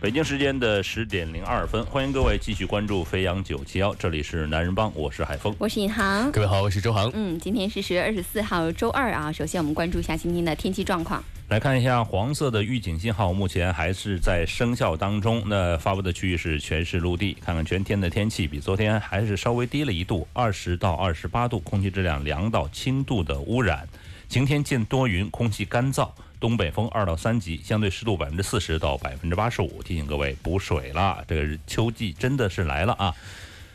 北京时间的十点零二分，欢迎各位继续关注飞扬九七幺，这里是男人帮，我是海峰，我是尹航，各位好，我是周航。嗯，今天是十月二十四号，周二啊。首先我们关注一下今天的天气状况。来看一下黄色的预警信号，目前还是在生效当中。那发布的区域是全市陆地。看看全天的天气，比昨天还是稍微低了一度，二十到二十八度，空气质量良到轻度的污染。晴天见多云，空气干燥。东北风二到三级，相对湿度百分之四十到百分之八十五。提醒各位补水了，这个秋季真的是来了啊！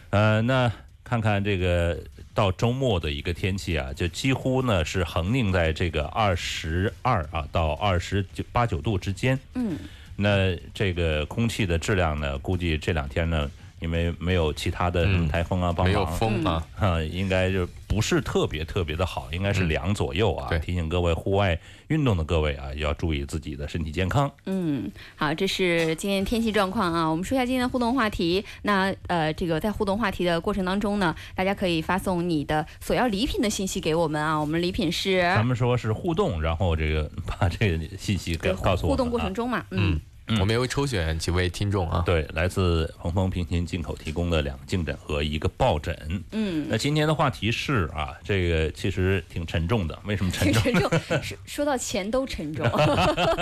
呃，那看看这个到周末的一个天气啊，就几乎呢是恒定在这个二十二啊到二十九八九度之间。嗯，那这个空气的质量呢，估计这两天呢。因为没有其他的台风啊，帮忙，没有风啊，哈，应该就不是特别特别的好，应该是两左右啊。提醒各位户外运动的各位啊，要注意自己的身体健康。嗯，好，这是今天天气状况啊。我们说一下今天的互动话题。那呃，这个在互动话题的过程当中呢，大家可以发送你的所要礼品的信息给我们啊。我们礼品是，咱们说是互动，然后这个 把这个信息给告诉我互动过程中嘛，嗯。我们也会抽选几位听众啊，对，来自鹏鹏平行进口提供的两个颈枕和一个抱枕。嗯，那今天的话题是啊，这个其实挺沉重的，为什么沉重？沉重，说说到钱都沉重。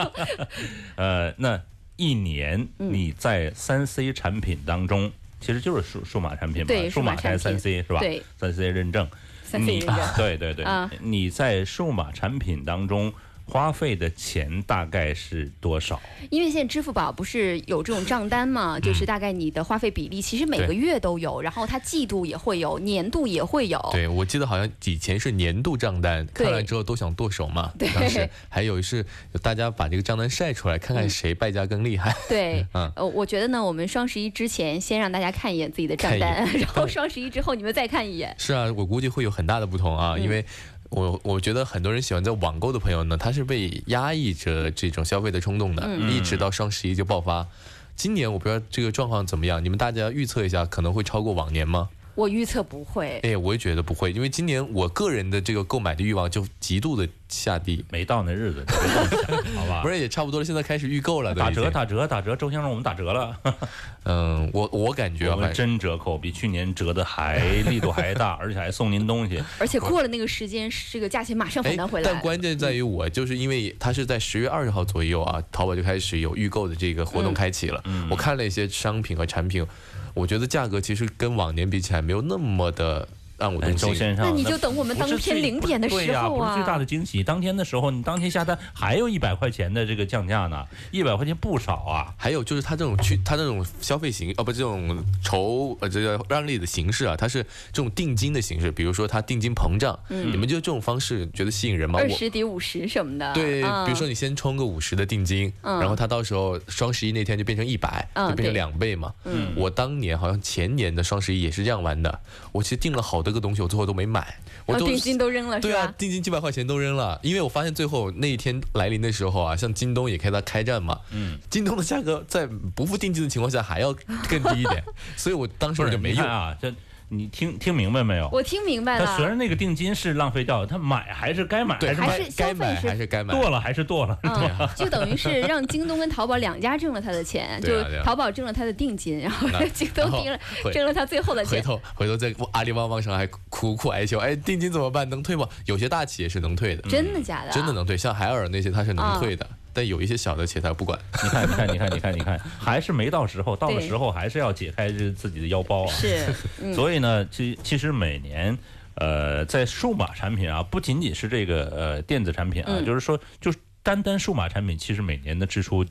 呃，那一年你在三 C 产品当中，其实就是数数码产品嘛，数码才三 C 是吧？对，三 C 认证，三 C 认证，对对对，你在数码产品当中。花费的钱大概是多少？因为现在支付宝不是有这种账单嘛，就是大概你的花费比例，其实每个月都有，然后它季度也会有，年度也会有。对，我记得好像以前是年度账单，看完之后都想剁手嘛。对，当时还有是大家把这个账单晒出来，看看谁败家更厉害。对，嗯，呃，我觉得呢，我们双十一之前先让大家看一眼自己的账单，然后双十一之后你们再看一眼。是啊，我估计会有很大的不同啊，因为。我我觉得很多人喜欢在网购的朋友呢，他是被压抑着这种消费的冲动的，一直到双十一就爆发。今年我不知道这个状况怎么样，你们大家预测一下，可能会超过往年吗？我预测不会。哎，我也觉得不会，因为今年我个人的这个购买的欲望就极度的。下地没到那日子，好吧？不是也差不多了，现在开始预购了，打折打折打折，周先生我们打折了。嗯，我我感觉我们真折扣，比去年折的还力度还大，而且还送您东西。而且过了那个时间，这个价钱马上反弹回来。但关键在于我，就是因为它是在十月二十号左右啊，淘宝就开始有预购的这个活动开启了。我看了一些商品和产品，我觉得价格其实跟往年比起来没有那么的。让我跟周先生，那你就等我们当天零点的时候啊！不是最大的惊喜，当天的时候，你当天下单还有一百块钱的这个降价呢，一百块钱不少啊。还有就是他这种去，他这种消费型哦不，这种筹呃这个让利的形式啊，它是这种定金的形式，比如说他定金膨胀，你们就这种方式觉得吸引人吗？二十抵五十什么的。对，比如说你先充个五十的定金，然后他到时候双十一那天就变成一百，就变成两倍嘛。嗯，我当年好像前年的双十一也是这样玩的，我其实定了好多。这个东西我最后都没买，我定金都扔了，对啊，定金几百块钱都扔了，因为我发现最后那一天来临的时候啊，像京东也开它开战嘛，嗯，京东的价格在不付定金的情况下还要更低一点，所以我当时我就没用。啊，这。你听听明白没有？我听明白了。他虽然那个定金是浪费掉，他买还是该买还是该买还是该买，剁了还是剁了，就等于是让京东跟淘宝两家挣了他的钱，就淘宝挣了他的定金，然后 京东挣了挣了他最后的钱。回头回头在阿里旺旺上还苦苦哀求，哎，定金怎么办？能退吗？有些大企业是能退的，真的假的？真的能退，像海尔那些他是能退的。但有一些小的企业他不管，你看，你看，你看，你看，你看，还是没到时候，到了时候还是要解开这自己的腰包啊。是，所以呢，其其实每年，呃，在数码产品啊，不仅仅是这个呃电子产品啊，就是说，就是单单数码产品，其实每年的支出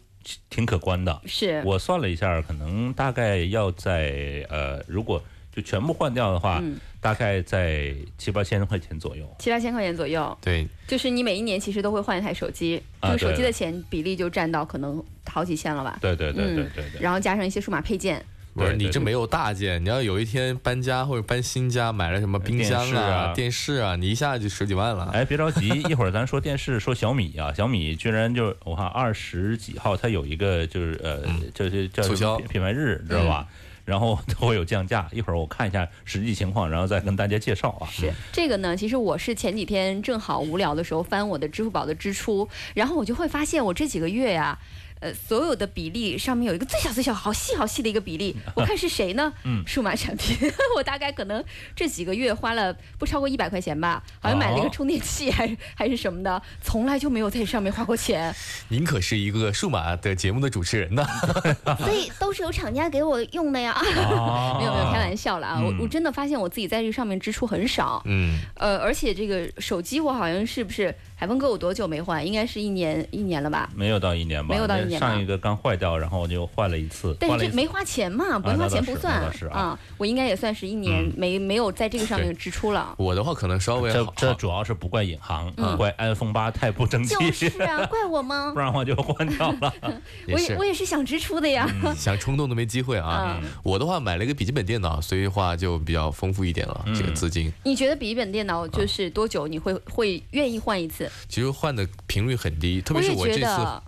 挺可观的。是我算了一下，可能大概要在呃，如果。就全部换掉的话，大概在七八千块钱左右。七八千块钱左右，对，就是你每一年其实都会换一台手机，这个手机的钱比例就占到可能好几千了吧？对对对对对对。然后加上一些数码配件。我说对对你这没有大件，你要有一天搬家或者搬新家，买了什么冰箱电视啊电视啊，你一下就十几万了。哎，别着急，一会儿咱说电视，说小米啊，小米居然就我看二十几号它有一个就是呃，就是叫促销品品牌日，知道吧？然后都会有降价，一会儿我看一下实际情况，然后再跟大家介绍啊。是这个呢，其实我是前几天正好无聊的时候翻我的支付宝的支出，然后我就会发现我这几个月呀、呃，所有的比例上面有一个最小最小、好细好细的一个比例，我看是谁呢？嗯数码产品，我大概可能这几个月花了不超过一百块钱吧，好像买了一个哦充电器还是还是什么的，从来就没有在上面花过钱，您可是一个数码的节目的主持人呢。所以都是有厂家给我用的呀。哦没有没有，开玩笑了啊！我嗯我真的发现我自己在这上面支出很少，嗯，呃，而且这个手机我好像是不是海峰哥我多久没换？应该是一年一年了吧？没有到一年吧？没有到一年吧上一个刚坏掉，然后我就换了一次，但是这没花钱嘛，不啊花钱不算啊我应该也算是一年嗯没没有在这个上面支出了。我的话可能稍微好。这这主要是不怪银行，嗯怪 iPhone 八太不争气，就是啊，怪我吗不？然的话就换掉了。我也我也是想支出的呀。想冲动都没机会啊。嗯我的话买了一个笔记本电脑，所以话就比较丰富一点了，这个资金。你觉得笔记本电脑就是多久你会会愿意换一次？其实换的频率很低，特别是我这次换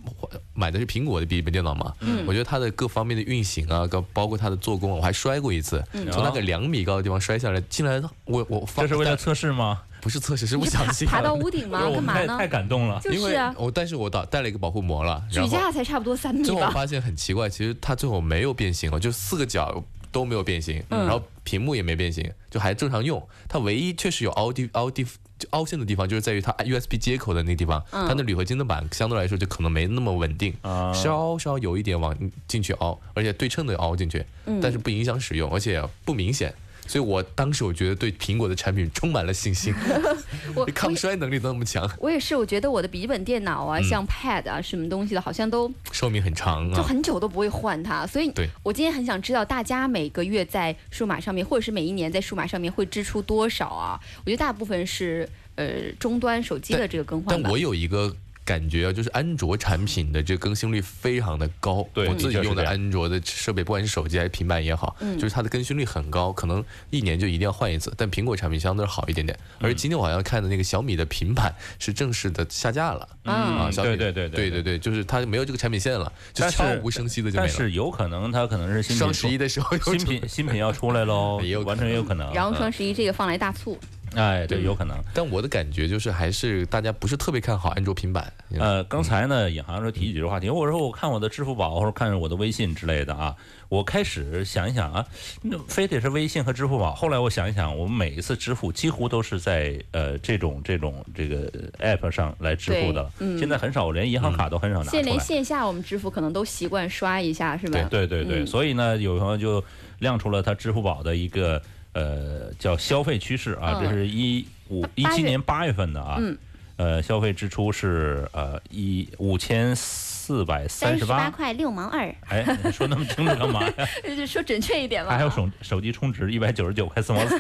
买的是苹果的笔记本电脑嘛，嗯我觉得它的各方面的运行啊，包包括它的做工，我还摔过一次，嗯从那个两米高的地方摔下来，竟然我我发这是为了测试吗？不是测试，是不你是爬小心爬到屋顶吗？干嘛呢太太？感动了。因为就是啊，我但是我带带了一个保护膜了，然后举架才差不多三米吧。最后我发现很奇怪，其实它最后没有变形哦，就四个角都没有变形，嗯然后屏幕也没变形，就还正常用。它唯一确实有凹地凹地就凹陷的地方，就是在于它 USB 接口的那个地方，嗯它的铝合金的板相对来说就可能没那么稳定，啊稍稍有一点往进去凹，而且对称的凹进去，嗯但是不影响使用，而且不明显。所以我当时我觉得对苹果的产品充满了信心，我抗衰能力都那么强，我也是，我觉得我的笔记本电脑啊，嗯像 Pad 啊，什么东西的，好像都寿命很长啊就啊。很久都不会换它。所以对，我今天很想知道大家每个月在数码上面，或者是每一年在数码上面会支出多少啊？我觉得大部分是呃终端手机的这个更换吧。但我有一个感觉啊，就是安卓产品的这个更新率非常的高。对我自己用的安卓的设备，不管是手机还是平板也好，嗯就是它的更新率很高，可能一年就一定要换一次。但苹果产品相对好一点点。嗯而今天我好像看的那个小米的平板是正式的下架了。嗯啊，小米对对对对对对对，就是它没有这个产品线了，就悄无声息的就没了。但是有可能它可能是新品双十一的时候新品新品要出来喽 也有，完全有可能。然后双十一这个放来大促，哎，对，有可能。但我的感觉就是还是大家不是特别看好安卓平板。呃，刚才呢，尹航说提起这个话题，我说我看我的支付宝或者看我的微信之类的啊，我开始想一想啊，那非得是微信和支付宝。后来我想一想，我们每一次支付几乎都是在呃这种这种这个 app 上来支付的。对嗯现在很少，我连银行卡都很少拿出现连。线下我们支付可能都习惯刷一下，是吧？对对对，嗯所以呢，有朋友就亮出了他支付宝的一个呃叫消费趋势啊，嗯这是一五一七年八月份的啊，嗯呃，消费支出是呃一五千四百三三十八。块六毛二，哎，你说那么清楚干嘛呀？就 说准确一点吧。还有手手机充值一百九十九块四毛四。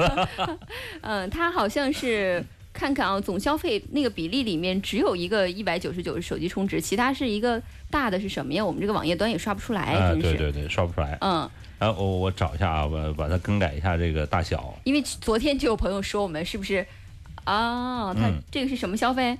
嗯，它好像是看看啊，总消费那个比例里面只有一个一百九十九是手机充值，其他是一个大的是什么呀？我们这个网页端也刷不出来，啊，真是。对对对，刷不出来。嗯，然后我我找一下啊，我把它更改一下这个大小。因为昨天就有朋友说我们是不是啊？他嗯这个是什么消费？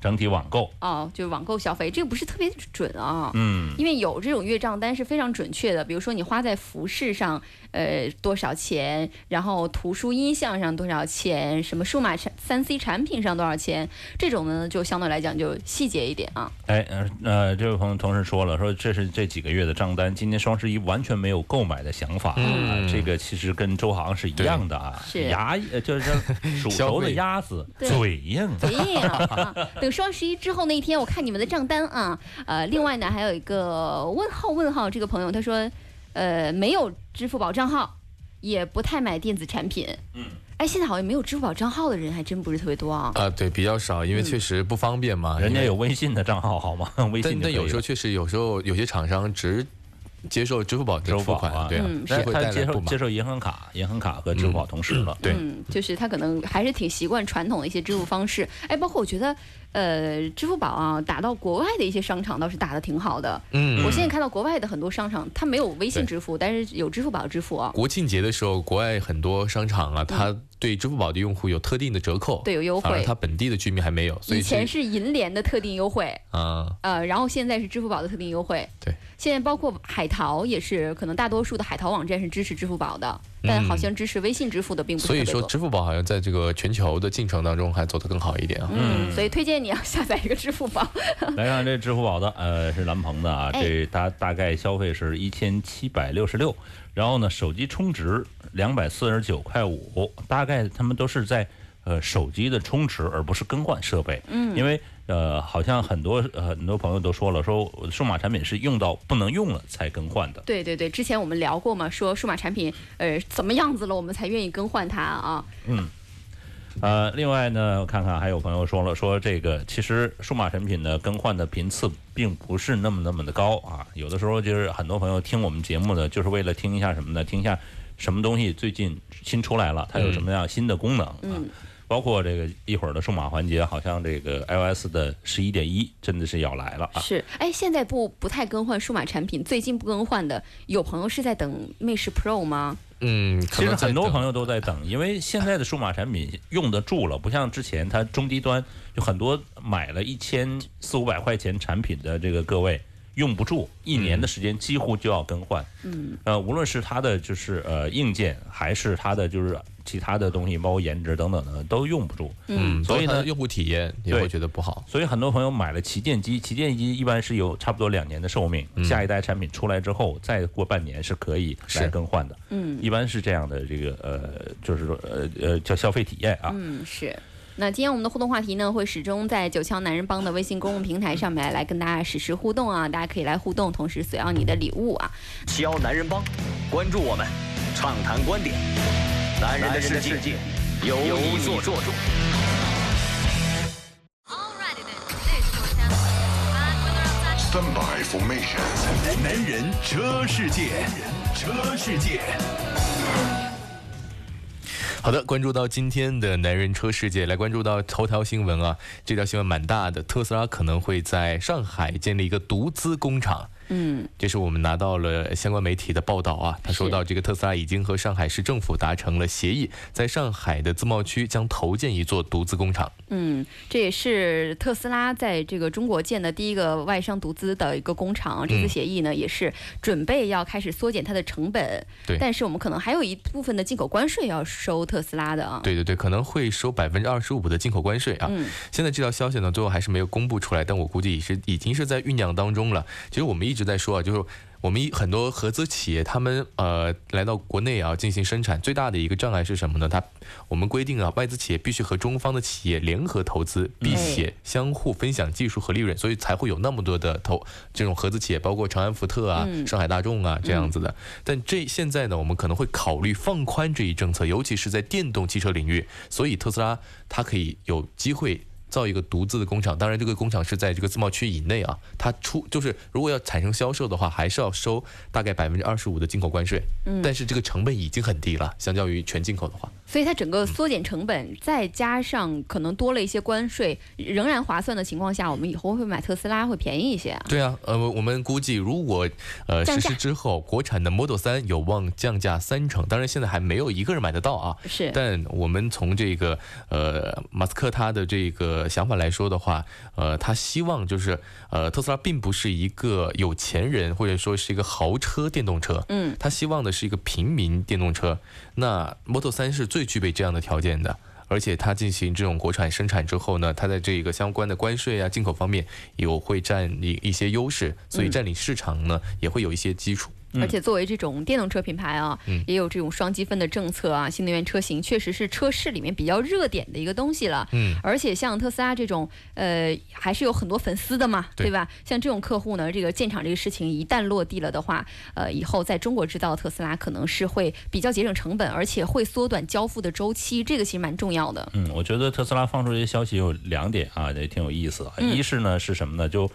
整体网购，哦，就是网购消费，这个不是特别准啊。嗯，因为有这种月账单是非常准确的，比如说你花在服饰上，呃多少钱，然后图书音像上多少钱，什么数码产三 C 产品上多少钱，这种呢就相对来讲就细节一点啊。哎，呃呃，这位朋友同事说了，说这是这几个月的账单，今年双十一完全没有购买的想法。嗯啊这个其实跟周航是一样的啊，是牙呃就是属猴的鸭子对嘴硬。对呀、啊，等双十一之后那一天，我看你们的账单啊。呃，另外呢，还有一个问号问号，这个朋友他说，呃，没有支付宝账号，也不太买电子产品。嗯，哎，现在好像没有支付宝账号的人还真不是特别多啊。啊，对，比较少，因为确实不方便嘛。人家有微信的账号好吗？微信但但有时候确实，有时候有些厂商只接受支付宝支的付款，啊，对啊嗯，是会他接。受接受银行卡，银行卡和支付宝同时了。对嗯，就是他可能还是挺习惯传统的一些支付方式。哎，包括我觉得，呃，支付宝啊，打到国外的一些商场倒是打的挺好的。嗯，我现在看到国外的很多商场，它没有微信支付，但是有支付宝支付啊。国庆节的时候，国外很多商场啊，它对支付宝的用户有特定的折扣，嗯对有优惠而它本地的居民还没有，所以以前是银联的特定优惠，啊，呃，然后现在是支付宝的特定优惠。对，现在包括海淘也是，可能大多数的海淘网站是支持支付宝的，但好像支持微信支付的并不多所以说。支付宝好像在这个全球的进程当中还走得更好一点啊。嗯，所以推荐你要下载一个支付宝。来看这支付宝的，呃，是蓝鹏的啊，哎这它大概消费是一千七百六十六，然后呢，手机充值两百四十九块五，大概他们都是在呃手机的充值，而不是更换设备。嗯，因为呃，好像很多呃很多朋友都说了，说数码产品是用到不能用了才更换的。对对对，之前我们聊过嘛，说数码产品呃怎么样子了，我们才愿意更换它啊。嗯呃，另外呢，我看看还有朋友说了，说这个其实数码产品的更换的频次并不是那么那么的高啊，有的时候就是很多朋友听我们节目呢，就是为了听一下什么呢？听一下什么东西最近新出来了，它有什么样新的功能啊？嗯包括这个一会儿的数码环节，好像这个 iOS 的十一点一真的是要来了啊！是，哎，现在不不太更换数码产品，最近不更换的，有朋友是在等 Mate 10 Pro 吗？嗯，其实很多朋友都在等，因为现在的数码产品用得住了，不像之前它中低端有很多买了一千四五百块钱产品的这个各位用不住，一年的时间几乎就要更换。嗯，呃，无论是它的就是呃硬件，还是它的就是其他的东西，包括颜值等等的，都用不住。嗯，所以呢用户体验也会觉得不好。所以很多朋友买了旗舰机，旗舰机一般是有差不多两年的寿命，下一代产品出来之后，再过半年是可以来更换的。嗯一般是这样的，这个呃，就是说呃呃叫消费体验啊。嗯，是。那今天我们的互动话题呢，会始终在九霄男人帮的微信公众平台上面来跟大家实时互动啊，大家可以来互动，同时索要你的礼物啊。敲男人帮，关注我们，畅谈观点，男人的世界由你做主。Alrighty then, this was and whether outside Stand by formation. 男人车世界，车世界。好的，关注到今天的男人车世界，来关注到头条新闻啊，这条新闻蛮大的，特斯拉可能会在上海建立一个独资工厂。嗯，这是我们拿到了相关媒体的报道啊，他说到这个特斯拉已经和上海市政府达成了协议，在上海的自贸区将投建一座独资工厂。嗯，这也是特斯拉在这个中国建的第一个外商独资的一个工厂。这次协议呢，也是准备要开始缩减它的成本。对但是我们可能还有一部分的进口关税要收特斯拉的啊。对对对，可能会收百分之二十五的进口关税啊。嗯现在这条消息呢，最后还是没有公布出来，但我估计也是已经是在酝酿当中了。其实我们一直在说啊，就是我们一很多合资企业，他们呃来到国内啊进行生产，最大的一个障碍是什么呢？它我们规定啊，外资企业必须和中方的企业联合投资，并且相互分享技术和利润，所以才会有那么多的投这种合资企业，包括长安福特啊、嗯上海大众啊这样子的。但这现在呢，我们可能会考虑放宽这一政策，尤其是在电动汽车领域，所以特斯拉它可以有机会。造一个独自的工厂，当然这个工厂是在这个自贸区以内啊。它出就是如果要产生销售的话，还是要收大概百分之二十五的进口关税。嗯但是这个成本已经很低了，相较于全进口的话。所以它整个缩减成本，再加上可能多了一些关税，仍然划算的情况下，我们以后会买特斯拉会便宜一些啊。对啊，呃，我们估计如果呃实施之后，国产的 Model 三有望降价三成。当然现在还没有一个人买得到啊。是，但我们从这个呃马斯克他的这个想法来说的话，呃，他希望就是呃特斯拉并不是一个有钱人或者说是一个豪车电动车，嗯，他希望的是一个平民电动车。那 Model 三是最具备这样的条件的。而且它进行这种国产生产之后呢，它在这个相关的关税啊、进口方面有会占一一些优势，所以占领市场呢也会有一些基础。而且作为这种电动车品牌啊，嗯也有这种双积分的政策啊，新能源车型确实是车市里面比较热点的一个东西了。嗯，而且像特斯拉这种，呃，还是有很多粉丝的嘛，对对吧？像这种客户呢，这个建厂这个事情一旦落地了的话，呃，以后在中国制造特斯拉可能是会比较节省成本，而且会缩短交付的周期，这个其实蛮重要的。嗯，我觉得特斯拉放出这些消息有两点啊，也挺有意思的。嗯一是呢是什么呢？就，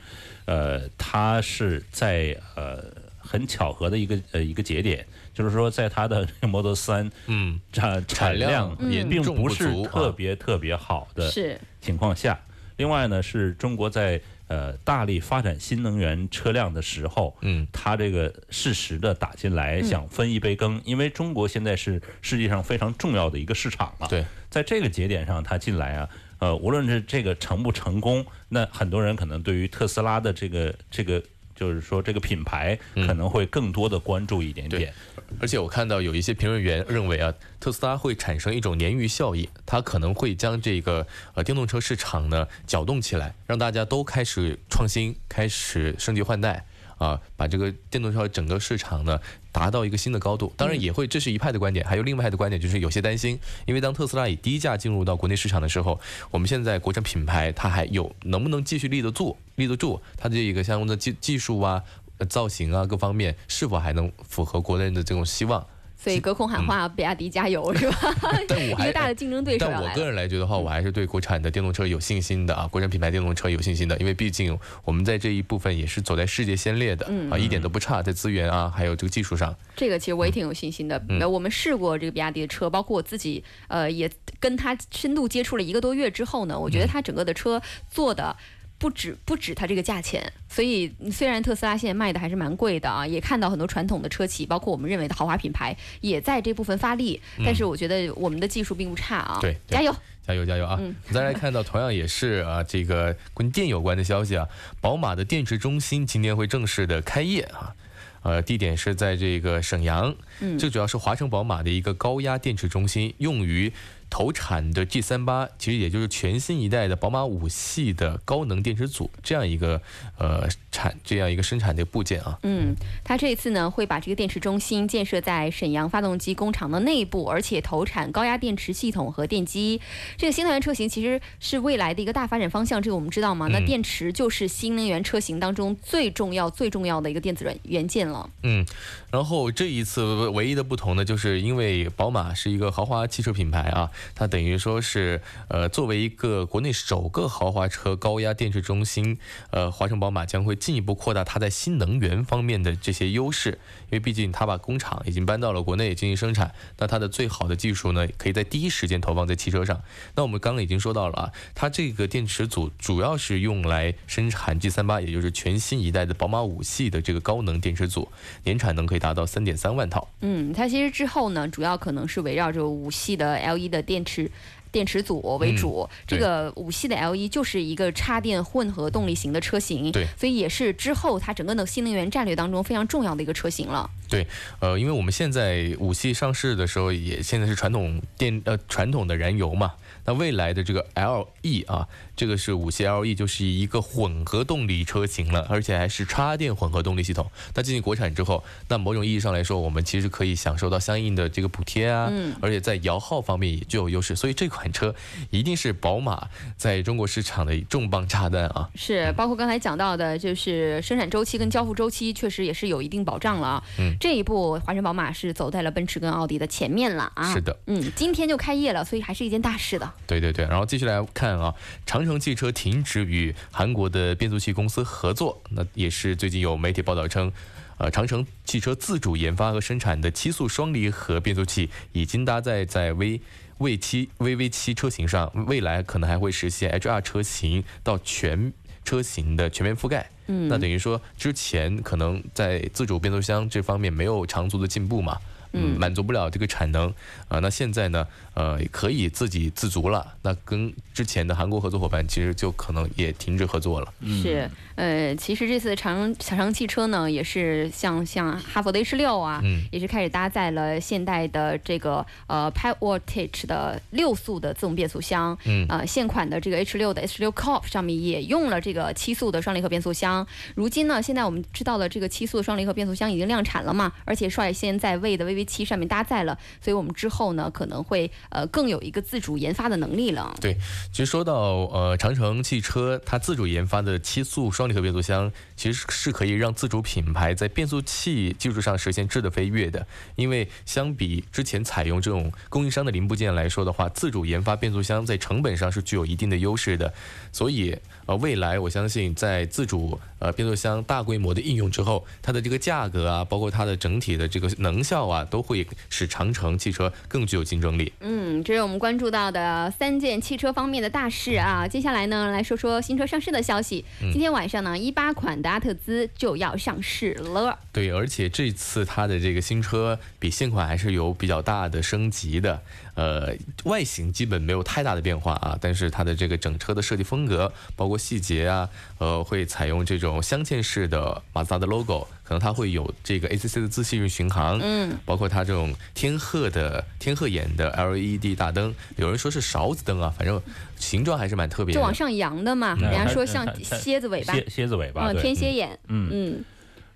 呃，它是在呃很巧合的一个呃一个节点，就是说在它的 Model 三嗯，产产量嗯也并不是特啊。别特别好的情况下，另外呢是中国在呃大力发展新能源车辆的时候，嗯，它这个适时的打进来，想分一杯羹，因为中国现在是世界上非常重要的一个市场了。对，在这个节点上，它进来啊，呃，无论是这个成不成功，那很多人可能对于特斯拉的这个这个。就是说，这个品牌可能会更多的关注一点点。而且我看到有一些评论员认为啊，特斯拉会产生一种鲶鱼效应，它可能会将这个呃电动车市场呢搅动起来，让大家都开始创新，开始升级换代啊，把这个电动车整个市场呢达到一个新的高度。当然也会，这是一派的观点，还有另外一派的观点就是有些担心，因为当特斯拉以低价进入到国内市场的时候，我们现在国产品牌它还有能不能继续立得住、立得住它这一个相关的技技术啊、呃造型啊各方面是否还能符合国内的这种希望？所以隔空喊话，比亚迪加油 是吧？嗯但我还 一个大的竞争对手但我个。人来觉得话，我还是对国产的电动车有信心的啊，国产品牌电动车有信心的，因为毕竟我们在这一部分也是走在世界先列的、嗯啊，一点都不差，在资源啊还有这个技术上。这个其实我也挺有信心的。嗯呃我们试过这个比亚迪的车，包括我自己，呃，也跟它深度接触了一个多月之后呢，我觉嗯得它整个的车做的。不止不止它这个价钱，所以虽然特斯拉现在卖的还是蛮贵的啊，也看到很多传统的车企，包括我们认为的豪华品牌，也在这部分发力。但是我觉得我们的技术并不差啊，嗯对对加油！加油加油啊！嗯再来看到同样也是啊，这个跟电有关的消息啊，宝马的电池中心今天会正式的开业啊。呃，地点是在这个沈阳，嗯这主要是华晨宝马的一个高压电池中心，用于投产的 G 三八，其实也就是全新一代的宝马五系的高能电池组这样一个呃产这样一个生产的部件啊。嗯，它这一次呢会把这个电池中心建设在沈阳发动机工厂的内部，而且投产高压电池系统和电机。这个新能源车型其实是未来的一个大发展方向，这个我们知道吗？那嗯电池就是新能源车型当中最重要、最重要的一个电子元元件了。嗯，然后这一次唯一的不同呢，就是因为宝马是一个豪华汽车品牌啊，它等于说是呃作为一个国内首个豪华车高压电池中心，呃，华晨宝马将会进一步扩大它在新能源方面的这些优势，因为毕竟它把工厂已经搬到了国内进行生产，那它的最好的技术呢，可以在第一时间投放在汽车上。那我们刚刚已经说到了啊，它这个电池组主要是用来生产 G 三八，也就是全新一代的宝马五系的这个高能电池组，年产能可以达到三点三万套。嗯，它其实之后呢，主要可能是围绕着五系的 L 1的电池。电池组为主，这个五系的 L 一就是一个插电混合动力型的车型，对所以也是之后它整个的新能源战略当中非常重要的一个车型了。对，呃，因为我们现在五系上市的时候，也现在是传统电呃传统的燃油嘛，那未来的这个 LE 啊，这个是五系 LE 就是一个混合动力车型了，而且还是插电混合动力系统。那进行国产之后，那某种意义上来说，我们其实可以享受到相应的这个补贴啊，嗯而且在摇号方面也具有优势，所以这款车一定是宝马在中国市场的重磅炸弹啊。是，包括刚才讲到的，就是生产周期跟交付周期，确实也是有一定保障了啊。嗯这一步华晨宝马是走在了奔驰跟奥迪的前面了啊。是的，嗯，今天就开业了，所以还是一件大事的。对对对，然后继续来看啊，长城汽车停止与韩国的变速器公司合作，那也是最近有媒体报道称。呃，长城汽车自主研发和生产的七速双离合变速器已经搭载在 V V 七 VV 七车型上，未来可能还会实现 HR 车型到全车型的全面覆盖。嗯，那等于说之前可能在自主变速箱这方面没有长足的进步嘛，嗯，嗯满足不了这个产能啊、那现在呢，呃，可以自给自足了。那跟之前的韩国合作伙伴其实就可能也停止合作了。是，呃，其实这次长城长城汽车呢，也是像像哈佛的 H 六啊，嗯也是开始搭载了现代的这个呃 Powertech 的六速的自动变速箱。嗯呃，现款的这个 H 六的 H 六 Corp 上面也用了这个七速的双离合变速箱。如今呢，现在我们知道了这个七速的双离合变速箱已经量产了嘛，而且率先在魏的 VV 七上面搭载了，所以我们之后呢可能会呃更有一个自主研发的能力了。对，其实说到呃长城汽车它自主研发的七速双离合变速箱，其实是可以让自主品牌在变速器技术上实现质的飞跃的。因为相比之前采用这种供应商的零部件来说的话，自主研发变速箱在成本上是具有一定的优势的。所以呃未来我相信在自主呃变速箱大规模的应用之后，它的这个价格啊，包括它的整体的这个能效啊，都会使长城汽车更具有竞争力。嗯，这是我们关注到的三件汽车方面的大事啊。接下来呢，来说说新车上市的消息。今天晚上呢，一八款的阿特兹就要上市了。对，而且这次它的这个新车比现款还是有比较大的升级的，呃，外形基本没有太大的变化啊，但是它的这个整车的设计风格，包括细节啊，呃，会采用这种镶嵌式的马自达的 logo，可能它会有这个 ACC 的自适应巡航，嗯，包括它这种天鹤的天鹤眼的 LED 大灯，有人说是勺子灯啊，反正形状还是蛮特别的。就往上扬的嘛，人家说像蝎子尾巴，蝎蝎子尾巴，嗯，天蝎眼，嗯嗯，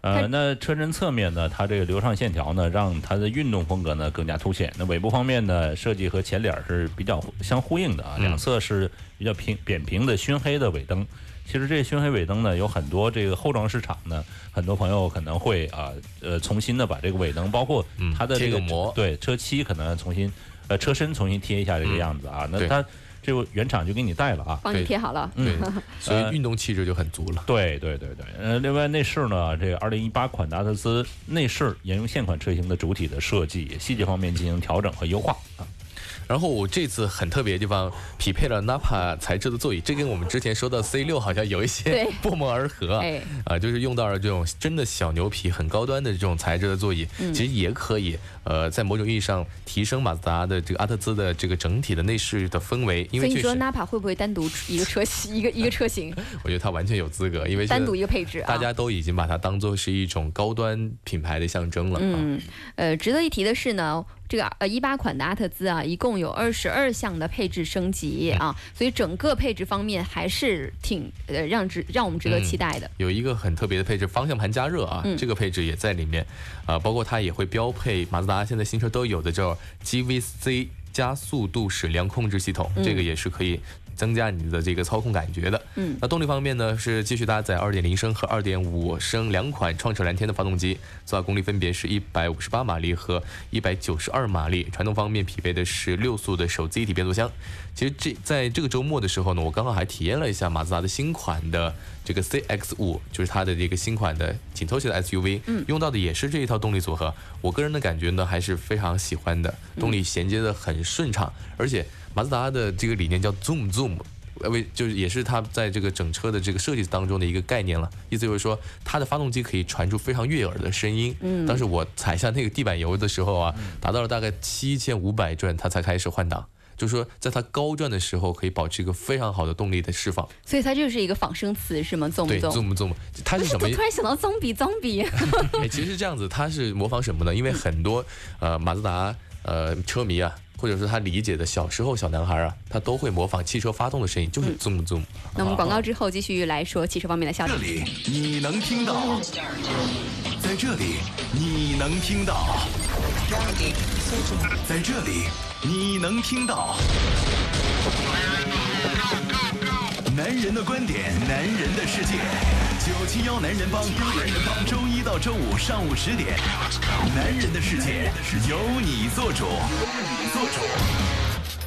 呃它，那车身侧面呢，它这个流畅线条呢，让它的运动风格呢更加凸显。那尾部方面呢，设计和前脸是比较相呼应的啊，嗯两侧是比较平扁平的熏黑的尾灯。其实这熏黑尾灯呢，有很多这个后装市场呢，很多朋友可能会啊呃重新的把这个尾灯，包括嗯它的这个膜对车漆可能重新呃车身重新贴一下这个样子啊。那它这个原厂就给你带了啊。帮你贴好了。对，所呃以运动气质就很足了。对对对对，呃，另外内饰呢，这个二零一八款达特兹内饰沿用现款车型的主体的设计，细节方面进行调整和优化啊。然后我这次很特别的地方，匹配了 Napa 材质的座椅，这跟我们之前说到 C 六好像有一些对 不谋而合啊。哎啊，就是用到了这种真的小牛皮、很高端的这种材质的座椅，嗯其实也可以呃，在某种意义上提升马自达的这个阿特兹的这个整体的内饰的氛围，因所以你说，Napa 会不会单独一个车型一个一个车型 我觉得它完全有资格，因为单独一个个配置啊？大家都已经把它当做是一种高端品牌的象征了。啊。嗯，呃，值得一提的是呢，这个呃一八款的阿特兹啊，一共有二十二项的配置升级啊，所以整个配置方面还是挺呃让值让我们值得期待的。有一个很特别的配置，方向盘加热啊，嗯这个配置也在里面，啊、包括它也会标配马自达现在新车都有的叫 GVC 加速度矢量控制系统，嗯这个也是可以增加你的这个操控感觉的。嗯，那动力方面呢，是继续搭载2.0升和2.5升两款创驰蓝天的发动机，最大功率分别是158马力和192马力。传动方面匹配的是六速的手自一体变速箱。其实这在这个周末的时候呢，我刚好还体验了一下马自达的新款的这个 CX-5，就是它的这个新款的紧凑型的 SUV，嗯，用到的也是这一套动力组合。我个人的感觉呢，还是非常喜欢的，动力衔接的很顺畅，而且马自达的这个理念叫 Zoom Zoom。呃，为就是也是它在这个整车的这个设计当中的一个概念了，意思就是说它的发动机可以传出非常悦耳的声音。嗯，当时我踩下那个地板油的时候啊，达到了大概七千五百转，它才开始换挡。就是说，在它高转的时候，可以保持一个非常好的动力的释放。所以它就是一个仿生词是吗？纵对纵。，zoom zoom，它是什么我？突然想到 zombie zombie，哎，其实是这样子，它是模仿什么呢？因为很多呃马自达呃车迷啊，或者说他理解的小时候小男孩啊，他都会模仿汽车发动的声音，就是 zoom zoom。那我们广告之后继续来说汽车方面的消息这。里你能听到，在这里你能听到，在这里你能听到。男人的观点，男人的世界。九七幺男人帮，男人帮，周一到周五上午十点，男人的世界由你做主，由你做主。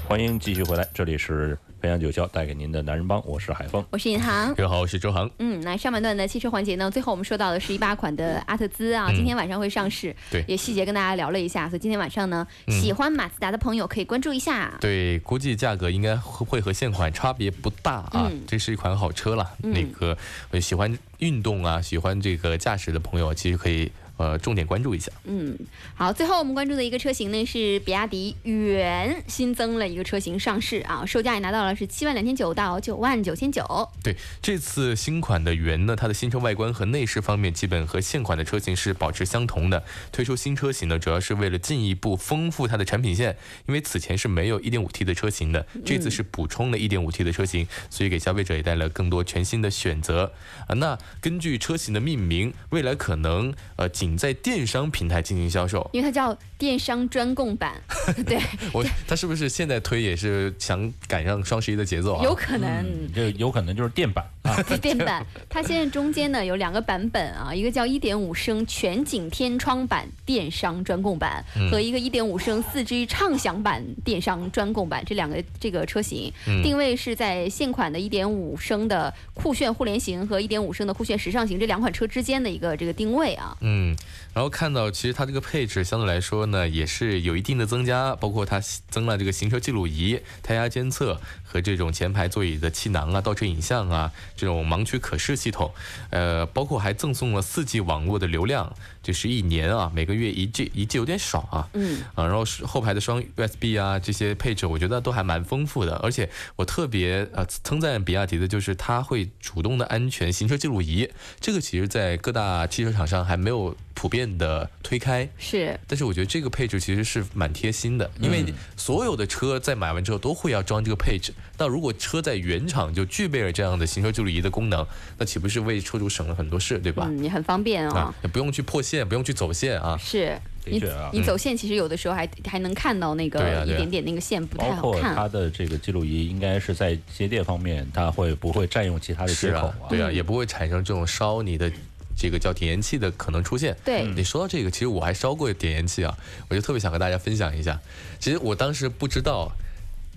欢迎继续回来，这里是飞扬九霄带给您的男人帮，我是海峰。我是尹航。各位好，我是周航。嗯，那上半段的汽车环节呢，最后我们说到的是一八款的阿特兹啊，今天晚上会上市，对也细节跟大家聊了一下，所以今天晚上呢，喜欢马自达的朋友可以关注一下。对，估计价格应该会会和现款差别不大啊。嗯这是一款好车了。嗯那个呃喜欢运动啊，喜欢这个驾驶的朋友，其实可以呃重点关注一下。嗯，好，最后我们关注的一个车型呢是比亚迪元新增了一个车型上市啊，售价也拿到了是七万两千九到九万九千九。对，这次新款的元呢，它的新车外观和内饰方面基本和现款的车型是保持相同的。推出新车型呢，主要是为了进一步丰富它的产品线，因为此前是没有 1.5T 的车型的，这次是补充了 1.5T 的车型，所以给消费者也带来更多全新的选择。啊，那根据车型的命名，未来可能呃紧仅在电商平台进行销售。因为它叫电商专供版，对，我他是不是现在推也是想赶上双十一的节奏啊？有可能。这有可能就是电版啊。电版，它现在中间呢有两个版本啊，一个叫1.5升全景天窗版电商专供版，和一个1.5升四 G 畅享版电商专供版，这两个这个车型、定位是在现款的1.5升的酷炫互联型和1.5升的酷炫时尚型这两款车之间的一个这个定位啊。嗯，然后看到其实它这个配置相对来说呢，也是有一定的增加，包括它增了这个行车记录仪、胎压监测和这种前排座椅的气囊啊、倒车影像啊这种盲区可视系统，呃，包括还赠送了四 G 网络的流量，就是一年啊，每个月一 G 一 G 有点少啊，嗯，啊，然后是后排的双 USB 啊这些配置，我觉得都还蛮丰富的，而且我特别呃称赞比亚迪的就是它会主动的安全行车记录仪，这个其实在各大汽车厂商还没有普遍的推开。是，但是我觉得这个配置其实是蛮贴心的，因为所有的车在买完之后都会要装这个配置。那如果车在原厂就具备了这样的行车记录仪的功能，那岂不是为车主省了很多事，对吧？嗯，也很方便啊啊。，也不用去破线，不用去走线啊。是。你你走线其实有的时候还还能看到那个一点点那个线不太包括好看。它的这个记录仪，应该是在接电方面，它会不会占用其他的是接口啊，对啊，也不会产生这种烧你的这个叫点烟器的可能出现。对你说到这个，其实我还烧过点烟器啊，我就特别想和大家分享一下。其实我当时不知道。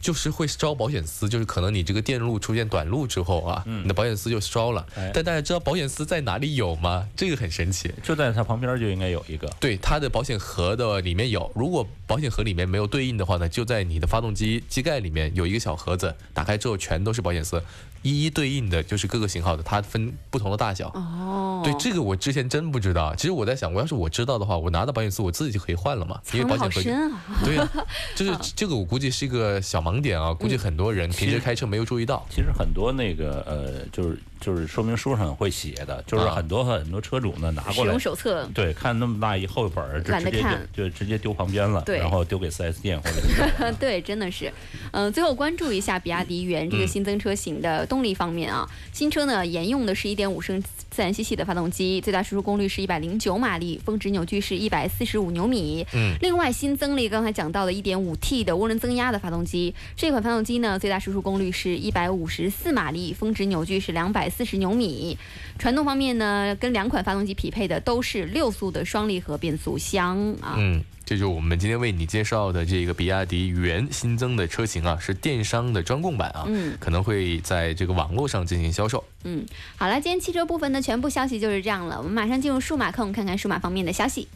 就是会烧保险丝，就是可能你这个电路出现短路之后啊，你的保险丝就烧了。哎但大家知道保险丝在哪里有吗？这个很神奇。就在它旁边就应该有一个。对，它的保险盒的里面有，如果保险盒里面没有对应的话呢，就在你的发动机机盖里面有一个小盒子，打开之后全都是保险丝，一一对应的就是各个型号的，它分不同的大小。哦，对，这个我之前真不知道。其实我在想，我要是我知道的话，我拿到保险丝我自己就可以换了嘛，因为保险盒就。深啊。对呀、就是这个我估计是一个小盲点啊，估计很多人平时开车没有注意到。其实很多那个呃，就是就是说明书上会写的，就是啊。很多很多车主呢拿过来使用手册。对，看那么大一厚本儿，就直接懒得看。就就直接丢旁边了，对。然后丢给 4S 店或者是 对，真的是，嗯、最后关注一下比亚迪元这个新增车型的动力方面啊，新车呢沿用的是一点五升自然吸气的发动机，最大输出功率是一百零九马力，峰值扭矩是一百四十五牛米。嗯，另外新增了一个刚才讲到的一点五 T 的涡轮增压的发动机，这款发动机呢最大输出功率是一百五十四马力，峰值扭矩是240牛米。传动方面呢，跟两款发动机匹配的都是六速的双离合变速箱啊。嗯，这就是我们今天为你介绍的这个比亚迪元新增的车型啊，是电商的专供版啊，嗯可能会在这个网络上进行销售。嗯，好了，今天汽车部分的全部消息就是这样了。我们马上进入数码控，看看数码方面的消息。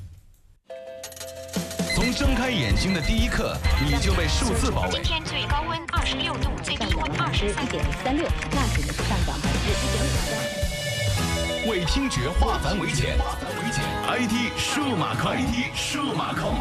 从睁开眼睛的第一刻，你就被数字包围今。天最高温二十六度，最低温二十三度。三六，纳指呢是上涨百分之一点五三。为听觉化繁为简，IT 数码控，IT 数码控。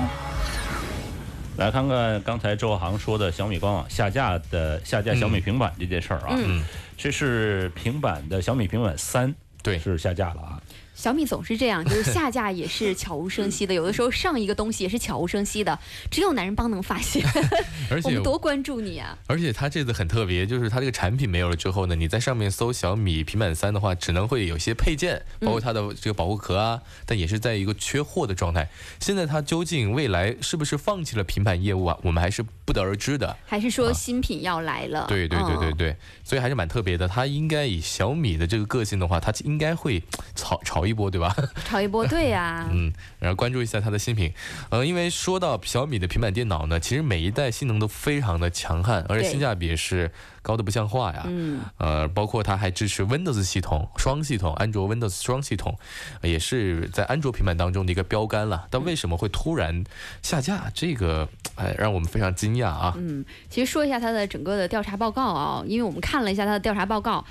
来看看刚才周航说的小米官网下架的下架小米平板这件事儿啊，嗯这是平板的小米平板三，对是下架了啊。小米总是这样，就是下架也是悄无声息的，有的时候上一个东西也是悄无声息的，只有男人帮能发现。而我们多关注你啊！而且它这次很特别，就是它这个产品没有了之后呢，你在上面搜小米平板三的话，只能会有些配件，包括它的这个保护壳啊，但也是在一个缺货的状态。现在它究竟未来是不是放弃了平板业务啊？我们还是不得而知的。还是说新品要来了？啊对对对对嗯对，所以还是蛮特别的。它应该以小米的这个个性的话，它应该会炒炒一波，对吧？炒一波，对呀、嗯，然后关注一下它的新品，呃，因为说到小米的平板电脑呢，其实每一代性能都非常的强悍，而且性价比也是高的不像话呀。嗯，呃，包括它还支持 Windows 系统双系统，安卓 Windows 双系统，呃也是在安卓平板当中的一个标杆了。但为什么会突然下架？这个哎，让我们非常惊讶啊。嗯，其实说一下它的整个的调查报告啊，因为我们看了一下它的调查报告，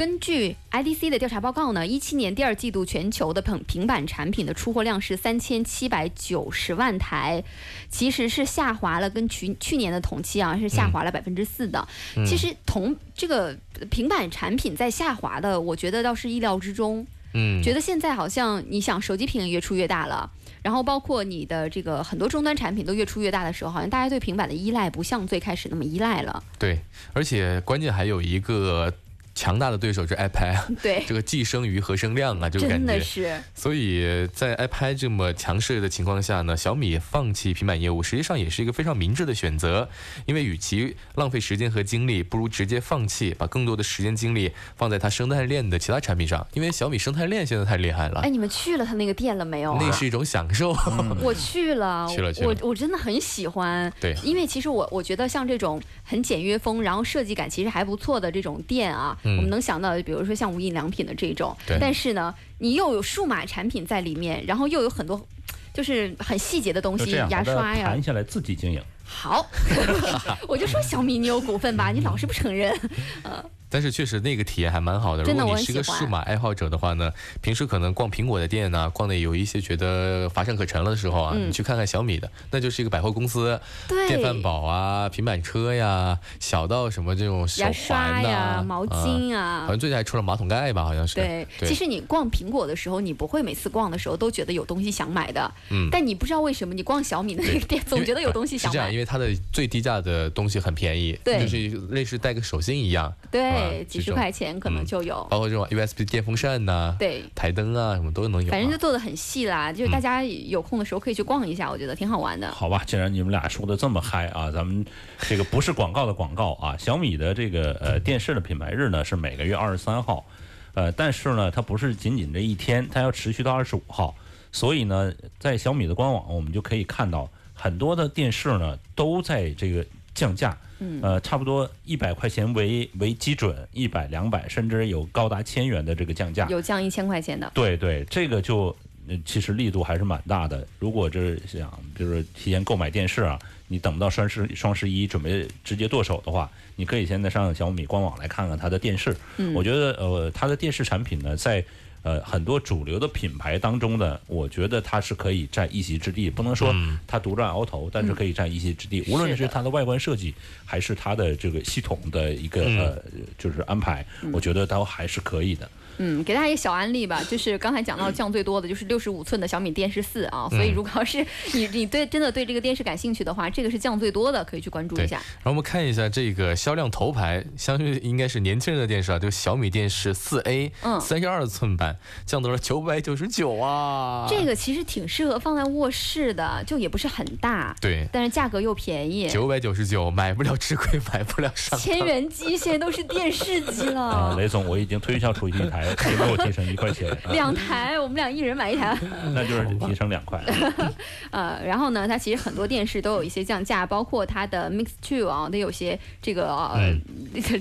根据 IDC 的调查报告呢，一七年第二季度全球的平平板产品的出货量是三千七百九十万台，其实是下滑了，跟去去年的同期啊是下滑了百分之四的。其实同这个平板产品在下滑的，我觉得倒是意料之中。嗯，觉得现在好像你想手机屏越出越大了，然后包括你的这个很多终端产品都越出越大的时候，好像大家对平板的依赖不像最开始那么依赖了。对，而且关键还有一个强大的对手是 iPad，对这个既生瑜何生亮啊，这个感真觉。的是，所以在 iPad 这么强势的情况下呢，小米放弃平板业务，实际上也是一个非常明智的选择。因为与其浪费时间和精力，不如直接放弃，把更多的时间精力放在它生态链的其他产品上。因为小米生态链现在太厉害了哎，，你们去了它那个店了没有啊？那是一种享受。我去了，去了去了我我真的很喜欢。对因为其实我我觉得像这种很简约风，然后设计感其实还不错的这种店啊，嗯我们能想到，比如说像无印良品的这种，但是呢，你又有数码产品在里面，然后又有很多就是很细节的东西，牙刷呀盘。下来自己经营。好，我就说小米你有股份吧，你老是不承认。但是确实那个体验还蛮好的。如果你是个我很喜欢。数码爱好者的话呢，平时可能逛苹果的店呢、逛的有一些觉得乏善可陈了的时候啊，嗯。你去看看小米的，那就是一个百货公司，对。电饭煲啊、平板车呀，小到什么这种手牙刷环呐、呀、毛巾啊。好像最近还出了马桶盖吧，好像是。对，其实你逛苹果的时候，你不会每次逛的时候都觉得有东西想买的，嗯。但你不知道为什么你逛小米的那个店总觉得有东西想买是这样，因。为它的最低价的东西很便宜，对。就是类似带个手心一样，啊对，几十块钱可能嗯就有。包括这种 USB 电风扇呐、对，台灯啊，什么都能有、啊。反正就做的很细啦，就是嗯大家有空的时候可以去逛一下，我觉得挺好玩的。好吧，既然你们俩说的这么嗨啊，咱们这个不是广告的广告啊。小米的这个呃电视的品牌日呢是每个月二十三号，呃，但是呢它不是仅仅这一天，它要持续到二十五号。所以呢，在小米的官网我们就可以看到很多的电视呢都在这个降价，嗯呃，差不多一百块钱为为基准，一百、两百，甚至有高达千元的这个降价。有降一千块钱的，对对，这个就呃其实力度还是蛮大的。如果就是想就是提前购买电视啊，你等不到双十双十一准备直接剁手的话，你可以现在上小米官网来看看它的电视。嗯我觉得呃，它的电视产品呢，在呃很多主流的品牌当中呢，我觉得它是可以占一席之地，不能说它独占鳌头，但是可以占一席之地。无论是它的外观设计，还是它的这个系统的一个、呃就是安排，我觉得都还是可以的。嗯，给大家一个小案例吧，就是刚才讲到降最多的就是六十五寸的小米电视四啊，所以如果要是你你对真的对这个电视感兴趣的话，这个是降最多的，可以去关注，一下。然后我们看一下这个销量头牌，相信应该是年轻人的电视啊，就小米电视四 A，嗯三十二寸版降到了九百九十九啊。这个其实挺适合放在卧室的，就也不是很大，对，但是价格又便宜。九百九十九买不了吃亏，买不了上当。千元机现在都是电视机了啊，雷总，我已经推销出去一台，可以给我提成一块钱，啊两台，我们俩一人买一台。那就是提成两块。呃，然后呢，它其实很多电视都有一些降价，包括它的 Mix Two 啊，都有些这个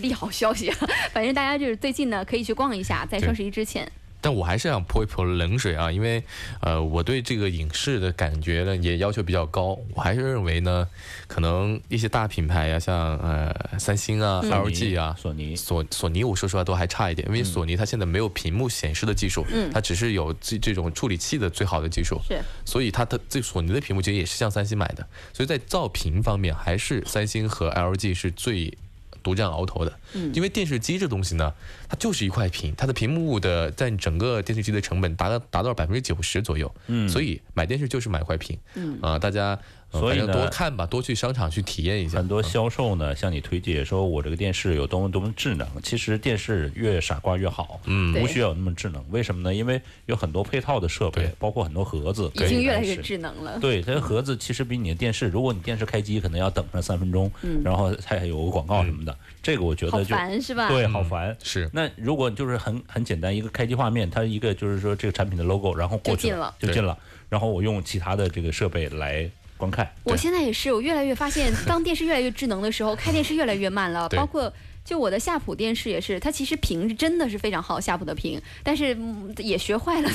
利好消息啊。反正大家就是最近呢，可以去逛一下，在双十一之前。但我还是想泼一泼冷水啊，因为呃，我对这个影视的感觉呢也要求比较高。我还是认为呢，可能一些大品牌呀、像呃三星啊、嗯。LG 啊、索尼索索尼，我说实话都还差一点，因为索尼它现在没有屏幕显示的技术，嗯。它只是有这这种处理器的最好的技术，是。所以它的这索尼的屏幕其实也是向三星买的，所以在造屏方面还是三星和 LG 是最独占鳌头的。嗯。因为电视机这东西呢，它就是一块屏，它的屏幕的占整个电视机的成本达到达到百分之九十左右，嗯。所以买电视就是买块屏，嗯。啊、大家、呃、所以呢多看吧，多去商场去体验一下，很多嗯销售呢向你推荐说，我这个电视有多么多么智能。其实电视越傻瓜越好，嗯对不需要那么智能。为什么呢？因为有很多配套的设备，包括很多盒子，已经越来越智能了。对，它的盒子其实比你的电视，如果你电视开机，可能要等上三分钟，然后才有个广告什么的。这个我觉得就烦是吧？对，好烦。是那如果就是很很简单，一个开机画面，它一个就是说这个产品的 logo，然后过去就进了就进了，然后我用其他的这个设备来观看。我现在也是，我越来越发现，当电视越来越智能的时候，开电视越来越慢了。包括就我的夏普电视也是，它其实屏真的是非常好，夏普的屏，但是、嗯、也学坏了，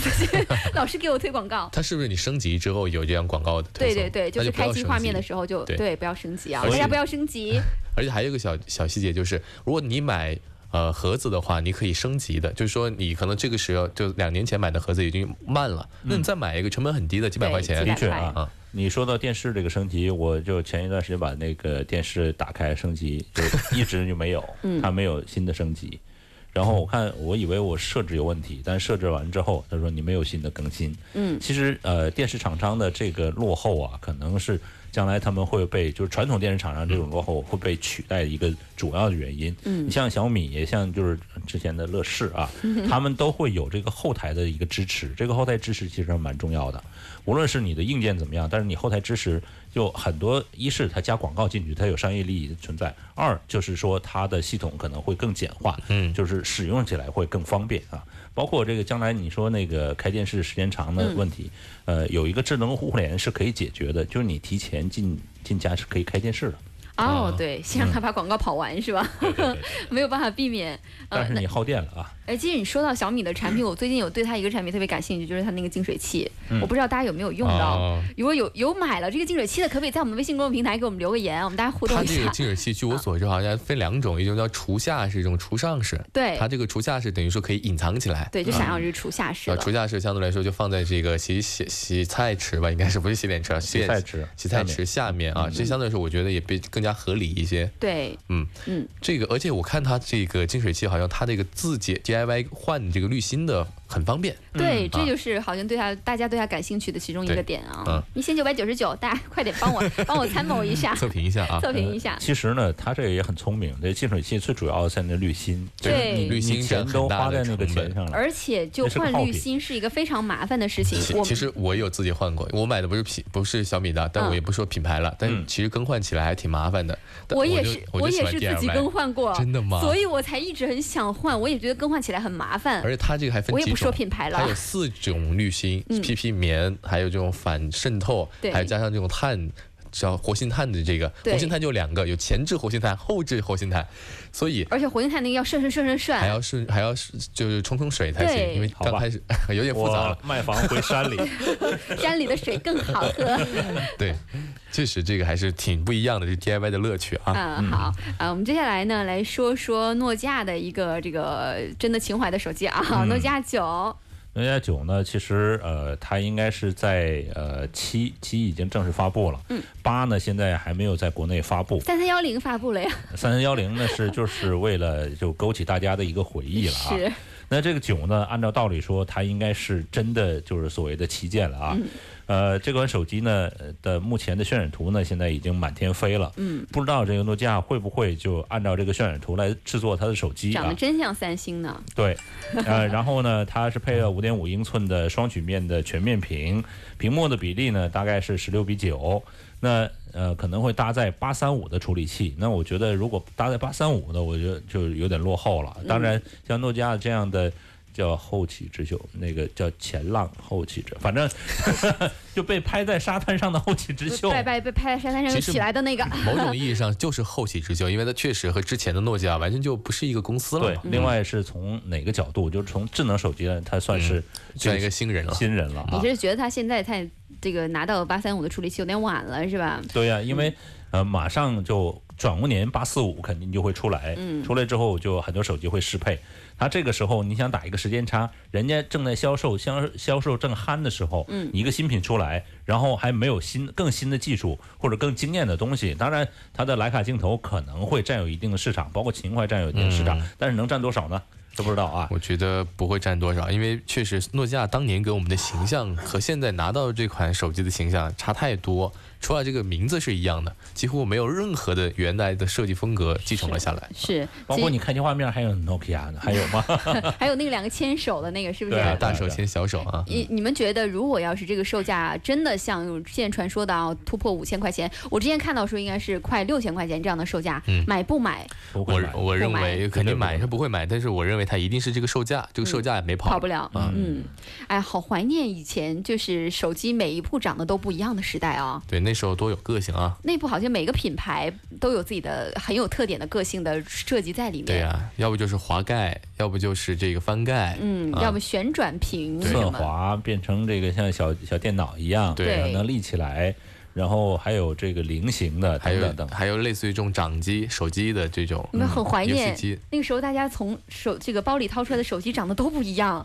老是给我推广告。它是不是你升级之后有这样广告的？对对对，就是开机画面的时候就对不要升级啊，大家不要升级。而且还有一个小小细节，就是如果你买呃盒子的话，你可以升级的，就是说你可能这个时候就两年前买的盒子已经慢了，那你再买一个成本很低的几百块钱的确啊啊，你说到电视这个升级，我就前一段时间把那个电视打开升级，就一直就没有，它没有新的升级。然后我看，我以为我设置有问题，但设置完之后，他说你没有新的更新。嗯，其实呃，电视厂商的这个落后啊，可能是将来他们会被就是传统电视厂商这种落后会被取代的一个主要的原因。嗯你像小米，也像就是之前的乐视啊，他们都会有这个后台的一个支持，这个后台支持其实蛮重要的。无论是你的硬件怎么样，但是你后台支持就很多，一是它加广告进去，它有商业利益的存在；二就是说它的系统可能会更简化，嗯就是使用起来会更方便啊。包括这个将来你说那个开电视时间长的问题，呃，有一个智能互联是可以解决的，就是你提前进进家是可以开电视的，哦，对，先让他把广告跑完是吧？对对对对 没有办法避免。呃但是，那你耗电了啊。哎，其实你说到小米的产品，我最近有对它一个产品特别感兴趣，就是它那个净水器。嗯我不知道大家有没有用到。哦如果有有买了这个净水器的，可不可以在我们的微信公众平台给我们留个言，我们大家互动一下？它这个净水器，据我所知，好像分两种，一种叫厨下式，一种厨上式。对它这个厨下式等于说可以隐藏起来。对，就想要这个厨下式啊，的。厨下式相对来说就放在这个洗洗洗菜池吧，应该是不是洗脸池啊？洗洗菜池洗菜池下面啊，这相对来说我觉得也比更加合理一些。对，嗯嗯，这个而且我看它这个净水器好像它这个自己 DIY 换这个滤芯的很方便。对，这啊就是好像对他大家对他感兴趣的其中一个点啊嗯。一千九百九十九，大家快点帮我帮我参谋一下，测评一下啊，测评一下。其实呢，它这个也很聪明，这净水器最主要的是那滤芯，对滤芯你钱都花在那个钱上了。而且就换滤芯是一个非常麻烦的事情。我其其实我有自己换过，我买的不是品不是小米的，但嗯我也不说品牌了，但其实更换起来还挺麻烦的。我也，是我也是自己更换过，真的吗所以我才一直很想换，我也觉得更换起来很麻烦而。且它这个还分几种，我也不说品牌了它有四种滤芯、嗯 PP 棉，还有这种反渗透，对还有加上这种碳。叫活性炭的这个活性炭就两个，有前置活性炭、后置活性炭，所以而且活性炭那个要顺顺顺顺顺，还要顺还要是就是冲冲水才行，因为刚开始 有点复杂。了。卖房回山里，山里的水更好喝。对，确实这个还是挺不一样的，这 DIY 的乐趣啊。嗯，好，啊，我们接下来呢来说说诺基亚的一个这个真的情怀的手机啊，嗯。诺基亚九。诺基亚九呢，其实呃，它应该是在呃七七已经正式发布了，嗯，八呢现在还没有在国内发布，三三幺零发布了呀，三三幺零呢是就是为了就勾起大家的一个回忆了啊。是，那这个九呢，按照道理说，它应该是真的就是所谓的旗舰了啊。呃，这款手机呢呃的目前的渲染图呢，现在已经满天飞了。嗯，不知道这个诺基亚会不会就按照这个渲染图来制作它的手机长得啊？真像三星呢。对，呃，然后呢，它是配了五点五英寸的双曲面的全面屏，屏幕的比例呢大概是十六比九。那呃可能会搭载八三五的处理器，那我觉得如果搭载八三五的，我觉得就有点落后了。当然，像诺基亚这样的。叫后起之秀，那个叫前浪后起之，反正 就被拍在沙滩上的后起之秀。被被被拍在沙滩上起来的那个。某种 意义上就是后起之秀，因为它确实和之前的诺基亚完全就不是一个公司了对嘛，，另外是从哪个角度，就是从智能手机呢，它算是像一个新人了。新人了啊。你是觉得他现在太这个拿到八三五的处理器有点晚了是吧？对呀、因为呃马上就转过年八四五肯定就会出来，嗯出来之后就很多手机会适配。它这个时候你想打一个时间差，人家正在销售销销售正酣的时候，嗯你一个新品出来，然后还没有新更新的技术或者更惊艳的东西，当然它的徕卡镜头可能会占有一定的市场，包括情怀占有一定的市场，但是能占多少呢？都不知道啊。我觉得不会占多少，因为确实诺基亚当年给我们的形象和现在拿到这款手机的形象差太多。除了这个名字是一样的，几乎没有任何的原来的设计风格继承了下来。是，包括你开机画面还有 Nokia 呢，还有吗？还有那个两个牵手的那个是不是？对啊大手牵小手啊，你你们觉得，如果要是这个售价真的像现在传说的啊突破五千块钱，我之前看到说应该是快六千块钱这样的售价，嗯买不买？我不会买我认为肯定买是不会买，但是我认为它一定是这个售价，这个售价也没跑。跑不了。嗯，哎，好怀念以前就是手机每一部长得都不一样的时代啊。对，那时候多有个性啊。内部好像每个品牌都有自己的很有特点的个性的设计在里面。对呀、要不就是滑盖，要不就是这个翻盖。嗯，啊要么旋转屏什侧。滑变成这个像小小电脑一样，对对能立起来，然后还有这个菱形的还有等等等。还有类似于这种掌机、手机的这种你们很怀念机，那个时候，大家从手这个包里掏出来的手机长得都不一样，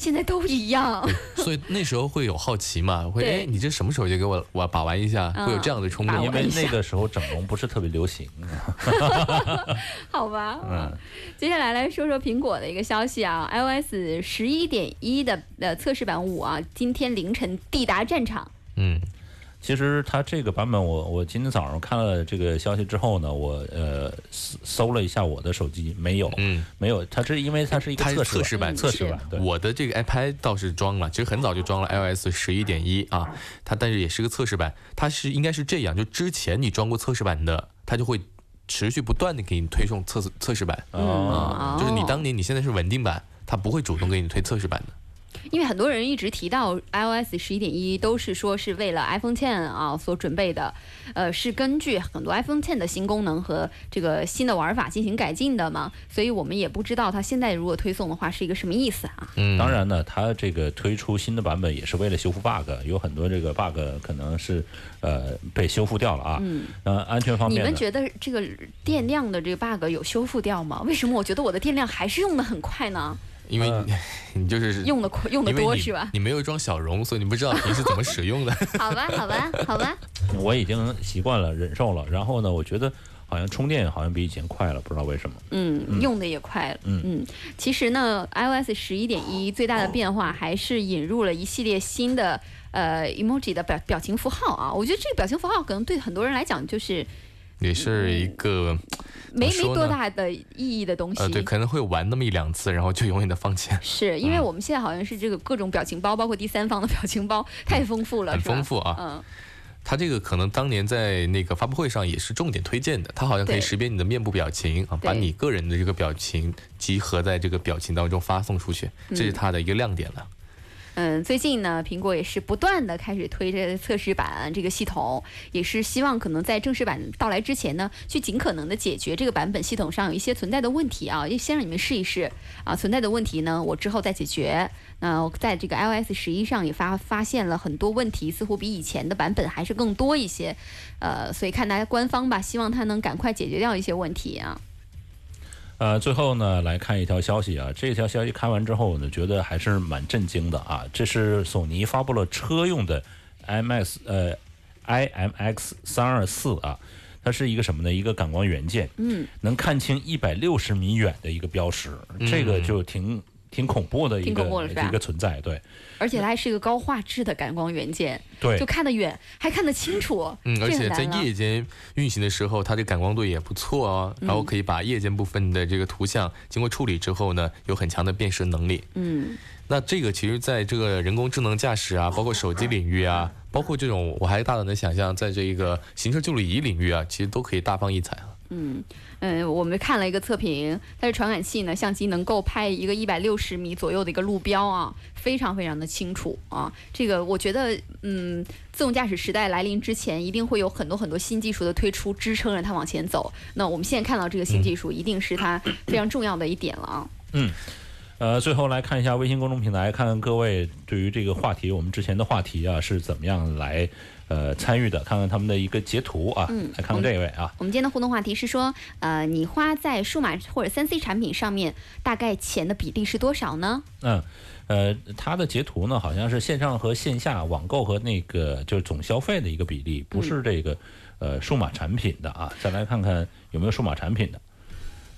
现在都一样。所以那时候会有好奇嘛，会对。哎，你这什么手机给我我把玩一下，嗯。会有这样的冲动。因为那个时候整容不是特别流行。啊，好吧，嗯，接下来来说说苹果的一个消息啊，iOS 十一点一的呃测试版五啊，今天凌晨抵达战场。嗯，其实它这个版本我，我今天早上看了这个消息之后呢，我呃搜搜了一下我的手机，没有，嗯，没有，它是因为它是一个测测试版测试版，对，我的这个 iPad 倒是装了，其实很早就装了 iOS 十一点一啊，它但是也是个测试版，它是应该是这样，就之前你装过测试版的，它就会持续不断的给你推送测试测试版。哦啊，就是你当年你现在是稳定版，它不会主动给你推测试版的。因为很多人一直提到 iOS 十一点一都是说是为了 iPhone Ten 啊所准备的，呃，是根据很多 iPhone Ten 的新功能和这个新的玩法进行改进的嘛，所以我们也不知道它现在如果推送的话是一个什么意思啊。嗯，当然呢，它这个推出新的版本也是为了修复 bug，有很多这个 bug 可能是呃被修复掉了啊。嗯，那，安全方面，你们觉得这个电量的这个 bug 有修复掉吗？为什么我觉得我的电量还是用的很快呢？因为嗯你 你就是用的快，用的多是吧？你没有装小容，所以你不知道平时怎么使用的。好吧，好吧，好吧。我已经习惯了，忍受了。然后呢，我觉得好像充电好像比以前快了，不知道为什么。嗯，用的也快了。嗯其实呢，iOS 十一点一最大的变化还是引入了一系列新的呃 emoji 的表表情符号啊。我觉得这个表情符号可能对很多人来讲就是也是一个没没多大的意义的东西。呃，对，可能会玩那么一两次，然后就永远的放弃，是 因为我们现在好像是这个各种表情包，包括第三方的表情包，太丰富了，很丰富啊。嗯，它这个可能当年在那个发布会上也是重点推荐的，它好像可以识别你的面部表情啊，把你个人的这个表情集合在这个表情当中发送出去，这是它的一个亮点了。嗯，嗯最近呢，苹果也是不断的开始推这测试版这个系统，也是希望可能在正式版到来之前呢，去尽可能的解决这个版本系统上有一些存在的问题啊，先让你们试一试啊，存在的问题呢，我之后再解决。那我在这个 iOS 十一上也发发现了很多问题，似乎比以前的版本还是更多一些，呃，所以看大家官方吧，希望它能赶快解决掉一些问题啊。呃，最后呢，来看一条消息啊，这条消息看完之后呢，觉得还是蛮震惊的啊。这是索尼发布了车用的 IMX 呃 IMX 三二四啊，它是一个什么呢？一个感光元件，嗯，能看清一百六十米远的一个标识，这个就挺挺恐怖的一个一个存在，对。而且它还是一个高画质的感光元件，对。就看得远，还看得清楚，嗯，而且在夜间运行的时候，它的感光度也不错哦，然后可以把夜间部分的这个图像经过处理之后呢，有很强的辨识能力。嗯。那这个其实在这个人工智能驾驶啊，包括手机领域啊，包括这种我还大胆的想象，在这一个行车记录仪领域啊，其实都可以大放异彩啊。嗯，嗯我们看了一个测评，它的传感器呢，相机能够拍一个一百六十米左右的一个路标啊，非常非常的清楚啊。这个我觉得，嗯，自动驾驶时代来临之前，一定会有很多很多新技术的推出，支撑着它往前走。那我们现在看到这个新技术，一定是它非常重要的一点了啊。嗯呃，最后来看一下微信公众平台，看看各位对于这个话题，我们之前的话题啊是怎么样来呃参与的，看看他们的一个截图啊，嗯来看看这位啊，我们今天的互动话题是说，呃，你花在数码或者三 C 产品上面，大概钱的比例是多少呢？嗯，呃，它的截图呢好像是线上和线下网购和那个就是总消费的一个比例，不是这个呃数码产品的啊，再来看看有没有数码产品的。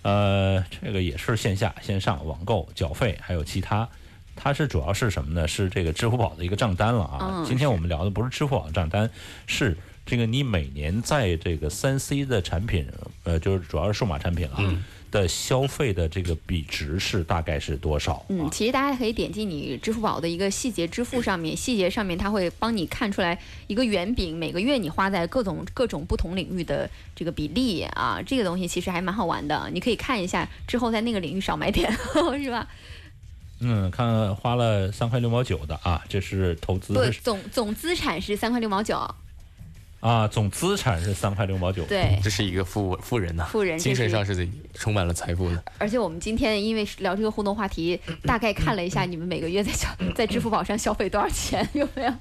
呃，这个也是线下、线上网购、缴费，还有其他。它是主要是什么呢？是这个支付宝的一个账单了啊。嗯今天我们聊的不是支付宝的账单，是这个你每年在这个三 C 的产品，呃，就是主要是数码产品了、啊。的消费的这个比值是大概是多少？嗯，啊其实大家可以点击你支付宝的一个细节支付上面，细节上面它会帮你看出来一个圆饼，每个月你花在各种各种不同领域的这个比例啊，这个东西其实还蛮好玩的，你可以看一下，之后在那个领域少买点，是吧？嗯，看花了三块六毛九的啊，这是投资不，总总资产是三块六毛九，啊，总资产是三块六毛九。对。这是一个富富人呐、富人精神上是充满了财富的。而且我们今天因为聊这个互动话题，大概看了一下你们每个月在消 在支付宝上消费多少钱，有没有？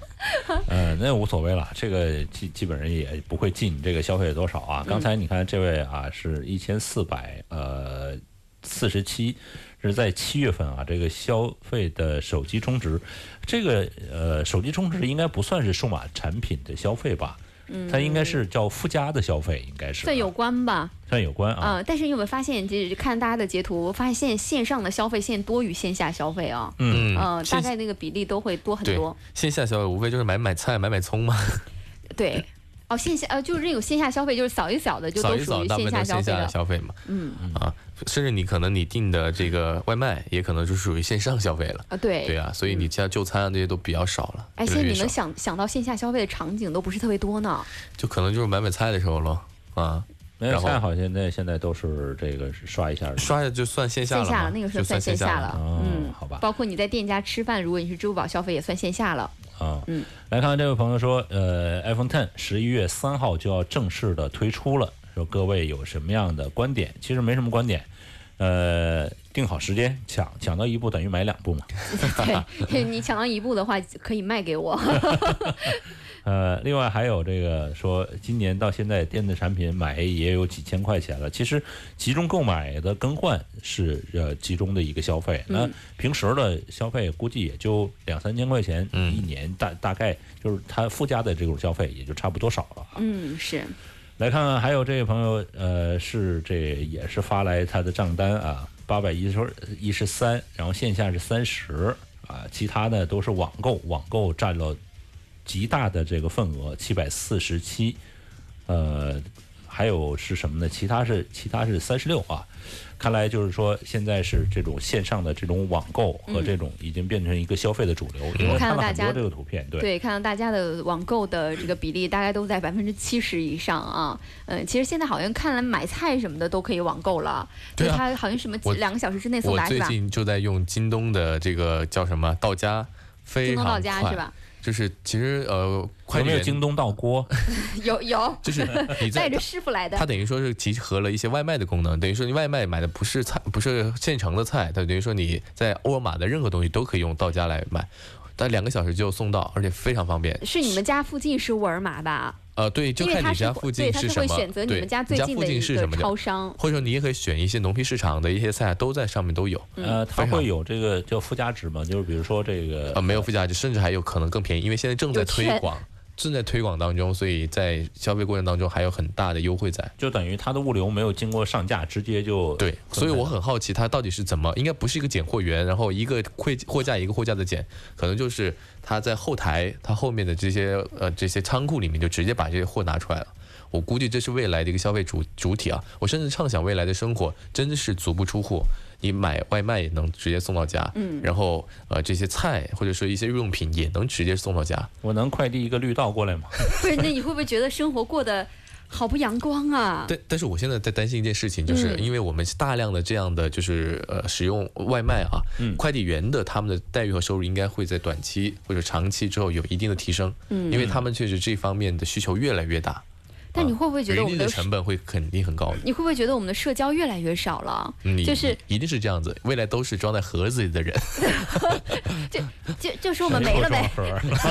呃，那无所谓了，这个基基本上也不会记你这个消费多少啊。刚才你看这位啊，是一千四百呃四十七，是在七月份啊，这个消费的手机充值，这个呃手机充值应该不算是数码产品的消费吧？嗯，它应该是叫附加的消费，应该是算有啊关吧？算有关啊。啊、但是你有没有发现，就是看大家的截图，发现线上的消费线多于线下消费啊？嗯呃，大概那个比例都会多很对多。线下消费无非就是买买菜、买买葱嘛。对。哦，线下呃，就是这种线下消费，就是扫一扫的，就扫一扫，都属于大部分都线下线下消费了。消费嘛，嗯啊，甚至你可能你订的这个外卖，也可能就属于线上消费了。啊，对。对啊，所以你家就餐啊这些都比较少了，哎，现在你能想想到线下消费的场景都不是特别多呢。就可能就是买买菜的时候咯，啊，那然后菜好现在现在都是这个刷一下刷一下就算线下了嘛，线下了，那个时候算线下了。下了。哦嗯，好吧包括你在店家吃饭，如果你是支付宝消费，也算线下了。啊，嗯，来看看这位朋友说，呃，iPhone Ten 十一月三号就要正式的推出了，说各位有什么样的观点？其实没什么观点，呃，定好时间抢抢到一部等于买两部嘛。对 你抢到一部的话，可以卖给我。呃，另外还有这个说，今年到现在电子产品买也有几千块钱了。其实集中购买的更换是呃集中的一个消费，那平时的消费估计也就两三千块钱嗯一年，大大概就是它附加的这种消费也就差不多少了。嗯，是。来看看，还有这位朋友，呃，是这也是发来他的账单啊，八百一十一十三，然后线下是三十啊，其他的都是网购，网购占了极大的这个份额，七百四十七，呃，还有是什么呢？其他是其他是三十六啊。看来就是说，现在是这种线上的这种网购和这种已经变成一个消费的主流。因为我看到很多这个图片，对对，看到大家的网购的这个比例大概都在百分之七十以上啊。嗯，其实现在好像看来买菜什么的都可以网购了，对啊就它好像什么我两个小时之内送达是吧？最近就在用京东的这个叫什么到家，非常京东到家是吧？就是其实呃，快递员有没有京东到锅？有 有，就是你带着师傅来的它。等于说是集合了一些外卖的功能，等于说你外卖买的不是菜，不是现成的菜，它等于说你在沃尔玛的任何东西都可以用到家来买，但两个小时就送到，而且非常方便。是你们家附近是沃尔玛吧？呃，对，就看你家附近是是什么，会选择你们家附近是什么超商。或者说你也可以选一些农批市场的一些菜，都在上面都有。呃，它会有这个叫附加值吗？就是比如说这个呃，没有附加值，甚至还有可能更便宜，因为现在正在推广，正在推广当中，所以在消费过程当中还有很大的优惠在。就等于它的物流没有经过上架，直接就对，所以我很好奇，它到底是怎么，应该不是一个拣货员，然后一个货货架一个货架的拣，可能就是他在后台，他后面的这些呃这些仓库里面就直接把这些货拿出来了。我估计这是未来的一个消费主主体啊！我甚至畅想未来的生活真的是足不出户，你买外卖也能直接送到家，嗯，然后呃这些菜或者说一些日用品也能直接送到家。我能快递一个绿道过来吗？不是，那你会不会觉得生活过得好不阳光啊？但但是我现在在担心一件事情，就是嗯因为我们大量的这样的就是呃使用外卖啊，嗯快递员的他们的待遇和收入应该会在短期或者长期之后有一定的提升，嗯因为他们确实这方面的需求越来越大，但你会不会觉得我们的成本会肯定很高的。你会不会觉得我们的社交越来越少了？你就是一定是这样子，未来都是装在盒子里的人。就就就是我们没了呗，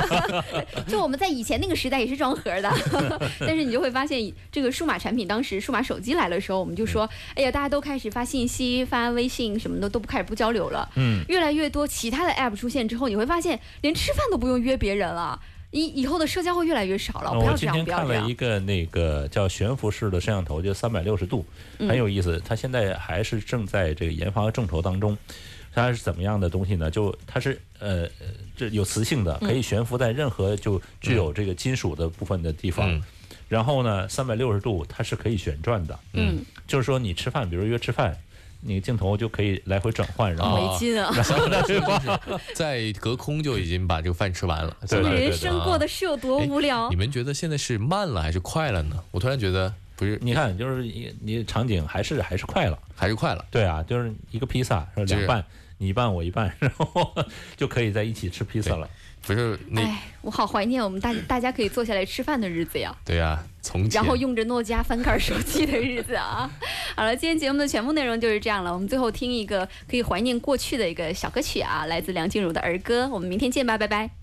就我们在以前那个时代也是装盒的，但是你就会发现，这个数码产品当时数码手机来的时候，我们就说，哎呀，大家都开始发信息、发微信什么的，都不开始不交流了。嗯，越来越多其他的 app 出现之后，你会发现连吃饭都不用约别人了。以以后的社交会越来越少了，不要这样，我今天不要这样看了一。个那个叫悬浮式的摄像头，就三百六十度，嗯很有意思。它现在还是正在这个研发和众筹当中。它是怎么样的东西呢？就它是呃，呃这有磁性的，嗯可以悬浮在任何就具有这个金属的部分的地方。嗯然后呢，三百六十度它是可以旋转的，嗯，就是说你吃饭，比如约吃饭，你个镜头就可以来回转换，然后没劲啊！然后再对话。在隔空就已经把这个饭吃完了。相当于对对人生过的是有多无聊你？们觉得现在是慢了还是快了呢？我突然觉得不是，你看，就是你你场景还是还是快了。还是快了。对啊，就是一个披萨，两半，你一半我一半，然后就可以在一起吃披萨了。不是那哎，我好怀念我们大大家可以坐下来吃饭的日子呀。对呀、从前然后用着诺基亚翻盖手机的日子啊。好了，今天节目的全部内容就是这样了。我们最后听一个可以怀念过去的一个小歌曲啊，来自梁静茹的儿歌。我们明天见吧，拜拜。